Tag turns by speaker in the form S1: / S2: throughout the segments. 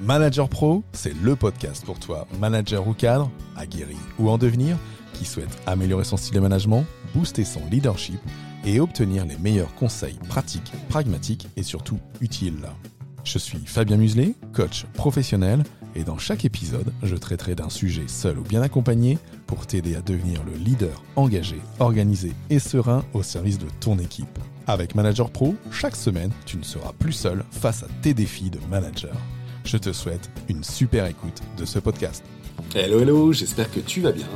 S1: Manager Pro, c'est le podcast pour toi, manager ou cadre, aguerri ou en devenir, qui souhaite améliorer son style de management, booster son leadership et obtenir les meilleurs conseils pratiques, pragmatiques et surtout utiles. Je suis Fabien Muselet, coach professionnel, et dans chaque épisode, je traiterai d'un sujet seul ou bien accompagné pour t'aider à devenir le leader engagé, organisé et serein au service de ton équipe. Avec Manager Pro, chaque semaine, tu ne seras plus seul face à tes défis de manager. Je te souhaite une super écoute de ce podcast.
S2: Hello hello, j'espère que tu vas bien.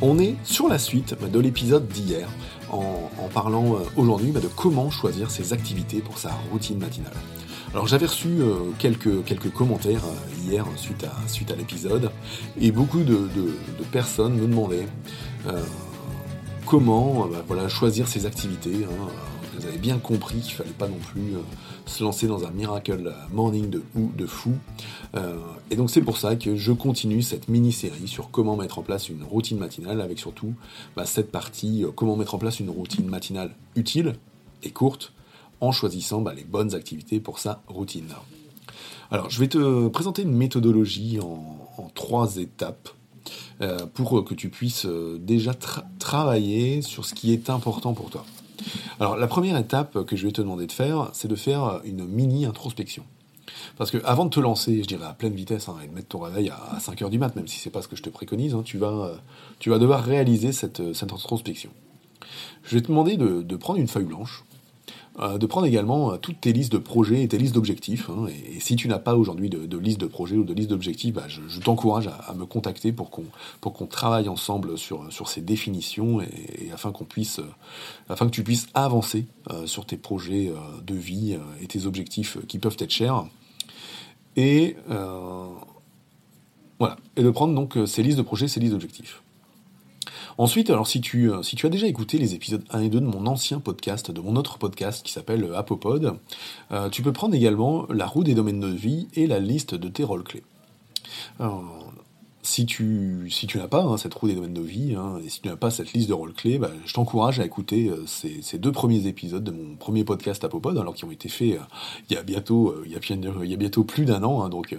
S2: On est sur la suite de l'épisode d'hier en, parlant euh, aujourd'hui bah, de comment choisir ses activités pour sa routine matinale. Alors j'avais reçu euh, quelques, quelques commentaires euh, hier suite à, suite à l'épisode et beaucoup de, personnes me demandaient comment bah, voilà, choisir ses activités. Hein, vous avez bien compris qu'il fallait pas non plus euh, se lancer dans un miracle morning de, de fou. Euh, et donc c'est pour ça que je continue cette mini-série sur comment mettre en place une routine matinale, avec surtout bah, cette partie euh, comment mettre en place une routine matinale utile et courte, en choisissant bah, les bonnes activités pour sa routine. Alors je vais te présenter une méthodologie en, trois étapes. pour que tu puisses déjà travailler sur ce qui est important pour toi. Alors la première étape que je vais te demander de faire, c'est de faire une mini introspection. Parce que avant de te lancer, je dirais à pleine vitesse, hein, et de mettre ton réveil à 5h du mat, même si c'est pas ce que je te préconise, hein, tu, vas, tu vas devoir réaliser cette, introspection. Je vais te demander de prendre une feuille blanche, euh, de prendre également euh, toutes tes listes de projets et tes listes d'objectifs. Hein, et, si tu n'as pas aujourd'hui de, liste de projets ou de liste d'objectifs, bah, je, t'encourage à, me contacter pour qu'on pour qu'on travaille ensemble sur sur ces définitions et, afin qu'on puisse euh, afin que tu puisses avancer sur tes projets de vie et tes objectifs qui peuvent être chers. Et voilà, et de prendre donc ces listes de projets, ces listes d'objectifs. Ensuite, alors si tu, euh, si tu as déjà écouté les épisodes 1 et 2 de mon ancien podcast, de mon autre podcast qui s'appelle euh, Apopod, euh, tu peux prendre également la roue des domaines de vie et la liste de tes rôles clés si tu, si tu n'as pas hein, cette roue des domaines de vie, hein, et si tu n'as pas cette liste de rôles clés, bah, je t'encourage à écouter euh, ces, deux premiers épisodes de mon premier podcast Apopod, alors qui ont été faits euh, il y a bientôt, euh, il, y a, il y a bientôt plus d'un an. Hein, donc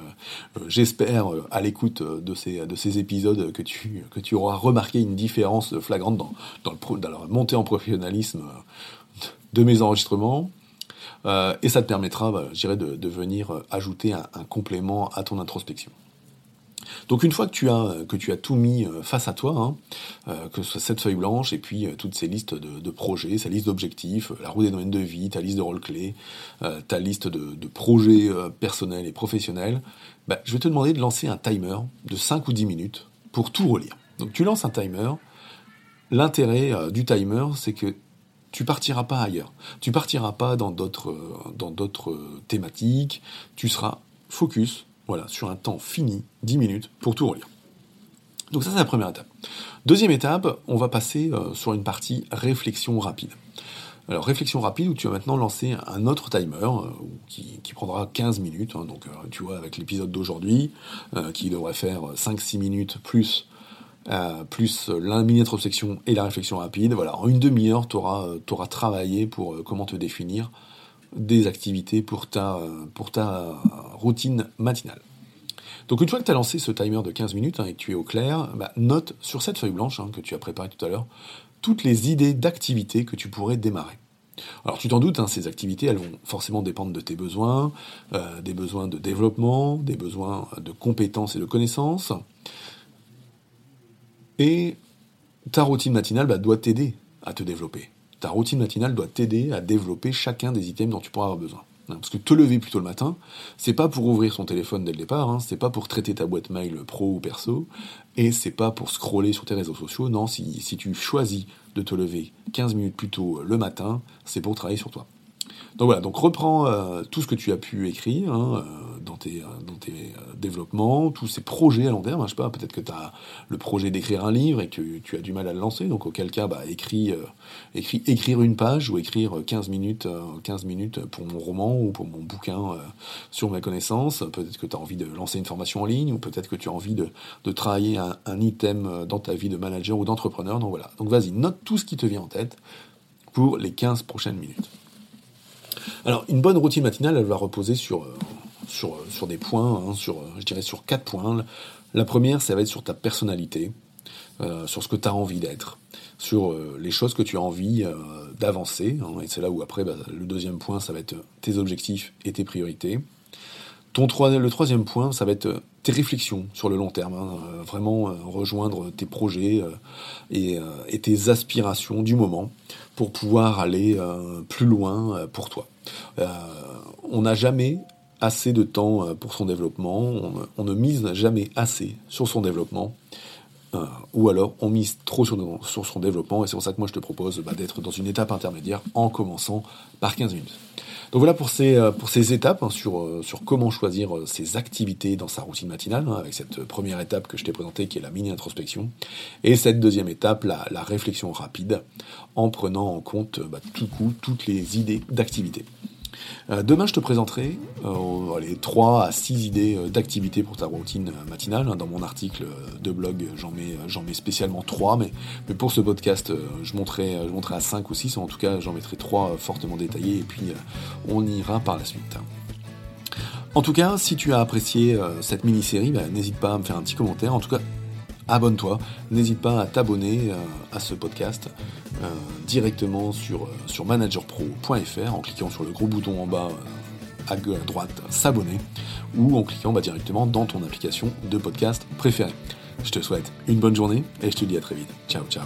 S2: j'espère à l'écoute de ces, de ces épisodes que tu, que tu auras remarqué une différence flagrante dans, dans, le, dans la montée en professionnalisme de mes enregistrements. et ça te permettra, bah, je dirais, de, de venir ajouter un complément à ton introspection. Donc une fois que tu as, que tu as tout mis euh, face à toi, hein, euh, que ce soit cette feuille blanche et puis euh, toutes ces listes de, projets, sa liste d'objectifs, la roue des domaines de vie, ta liste de rôles clés, ta liste de, projets personnels et professionnels, bah, je vais te demander de lancer un timer de 5 ou 10 minutes pour tout relire. Donc tu lances un timer. L'intérêt du timer, c'est que tu partiras pas ailleurs. Tu partiras pas dans d'autres dans d'autres thématiques. Tu seras focus voilà, sur un temps fini, 10 minutes, pour tout relire. Donc ça, c'est la première étape. Deuxième étape, on va passer euh, sur une partie réflexion rapide. Alors réflexion rapide où tu vas maintenant lancer un autre timer euh, qui, prendra 15 minutes. Hein. donc euh, tu vois avec l'épisode d'aujourd'hui qui devrait faire 5-6 minutes plus plus la mini introspection et la réflexion rapide. Voilà, en une demi-heure, tu auras, travaillé pour comment te définir des activités pour ta, routine matinale. Donc une fois que tu as lancé ce timer de 15 minutes hein, et que tu es au clair, bah, note sur cette feuille blanche hein, que tu as préparée tout à l'heure toutes les idées d'activités que tu pourrais démarrer. Alors tu t'en doutes, hein, ces activités, elles vont forcément dépendre de tes besoins, euh, des besoins de développement, des besoins de compétences et de connaissances. Et ta routine matinale bah, doit t'aider à te développer ta routine matinale doit t'aider à développer chacun des items dont tu pourras avoir besoin. Hein, parce que te lever plus tôt le matin, c'est pas pour ouvrir son téléphone dès le départ, hein, c'est pas pour traiter ta boîte mail pro ou perso, et c'est pas pour scroller sur tes réseaux sociaux. Non, si, tu choisis de te lever 15 minutes plus tôt le matin, c'est pour travailler sur toi. Donc voilà, donc reprends euh, tout ce que tu as pu écrire, hein, euh, dans tes, dans tes développements, tous ces projets à long terme. Hein, je sais pas, peut-être que tu as le projet d'écrire un livre et que tu as du mal à le lancer, donc auquel cas, bah, écris, écris, écrire une page ou écrire 15 minutes, 15 minutes pour mon roman ou pour mon bouquin sur mes connaissances. Peut-être que tu as envie de lancer une formation en ligne ou peut-être que tu as envie de, de travailler un, un, item dans ta vie de manager ou d'entrepreneur. Donc voilà. Donc vas-y, note tout ce qui te vient en tête pour les 15 prochaines minutes. Alors, une bonne routine matinale, elle va reposer sur, euh, sur, euh, sur des points, hein, sur, euh, je dirais sur quatre points. La première, ça va être sur ta personnalité, sur ce que tu as envie d'être, sur les choses que tu as envie d'avancer. Hein, et c'est là où après, bah, le deuxième point, ça va être tes objectifs et tes priorités. Ton le troisième point, ça va être tes réflexions sur le long terme, hein, vraiment rejoindre tes projets et, tes aspirations du moment pour pouvoir aller plus loin pour toi. Euh, on n'a jamais assez de temps euh, pour son développement, on, ne mise jamais assez sur son développement, euh, ou alors on mise trop sur, son développement, et c'est pour ça que moi je te propose bah, d'être dans une étape intermédiaire en commençant par 15 minutes. Donc voilà pour ces, pour ces étapes hein, sur, sur comment choisir ses activités dans sa routine matinale, hein, avec cette première étape que je t'ai présentée qui est la mini-introspection, et cette deuxième étape, la, réflexion rapide, en prenant en compte bah, tout coup toutes les idées d'activité. Euh, demain, je te présenterai euh, les 3 à 6 idées euh, d'activités pour ta routine matinale. Dans mon article de blog, j'en mets, spécialement 3, mais, mais pour ce podcast, je monterai, je monterai à 5 ou 6. En tout cas, j'en mettrai 3 fortement détaillés et puis on ira par la suite. En tout cas, si tu as apprécié cette mini-série, bah, n'hésite pas à me faire un petit commentaire. En tout cas, abonne-toi. N'hésite pas à t'abonner euh, à ce podcast euh, directement sur, euh, managerpro.fr en cliquant sur le gros bouton en bas à droite s'abonner ou en cliquant bah, directement dans ton application de podcast préférée. Je te souhaite une bonne journée et je te dis à très vite. Ciao ciao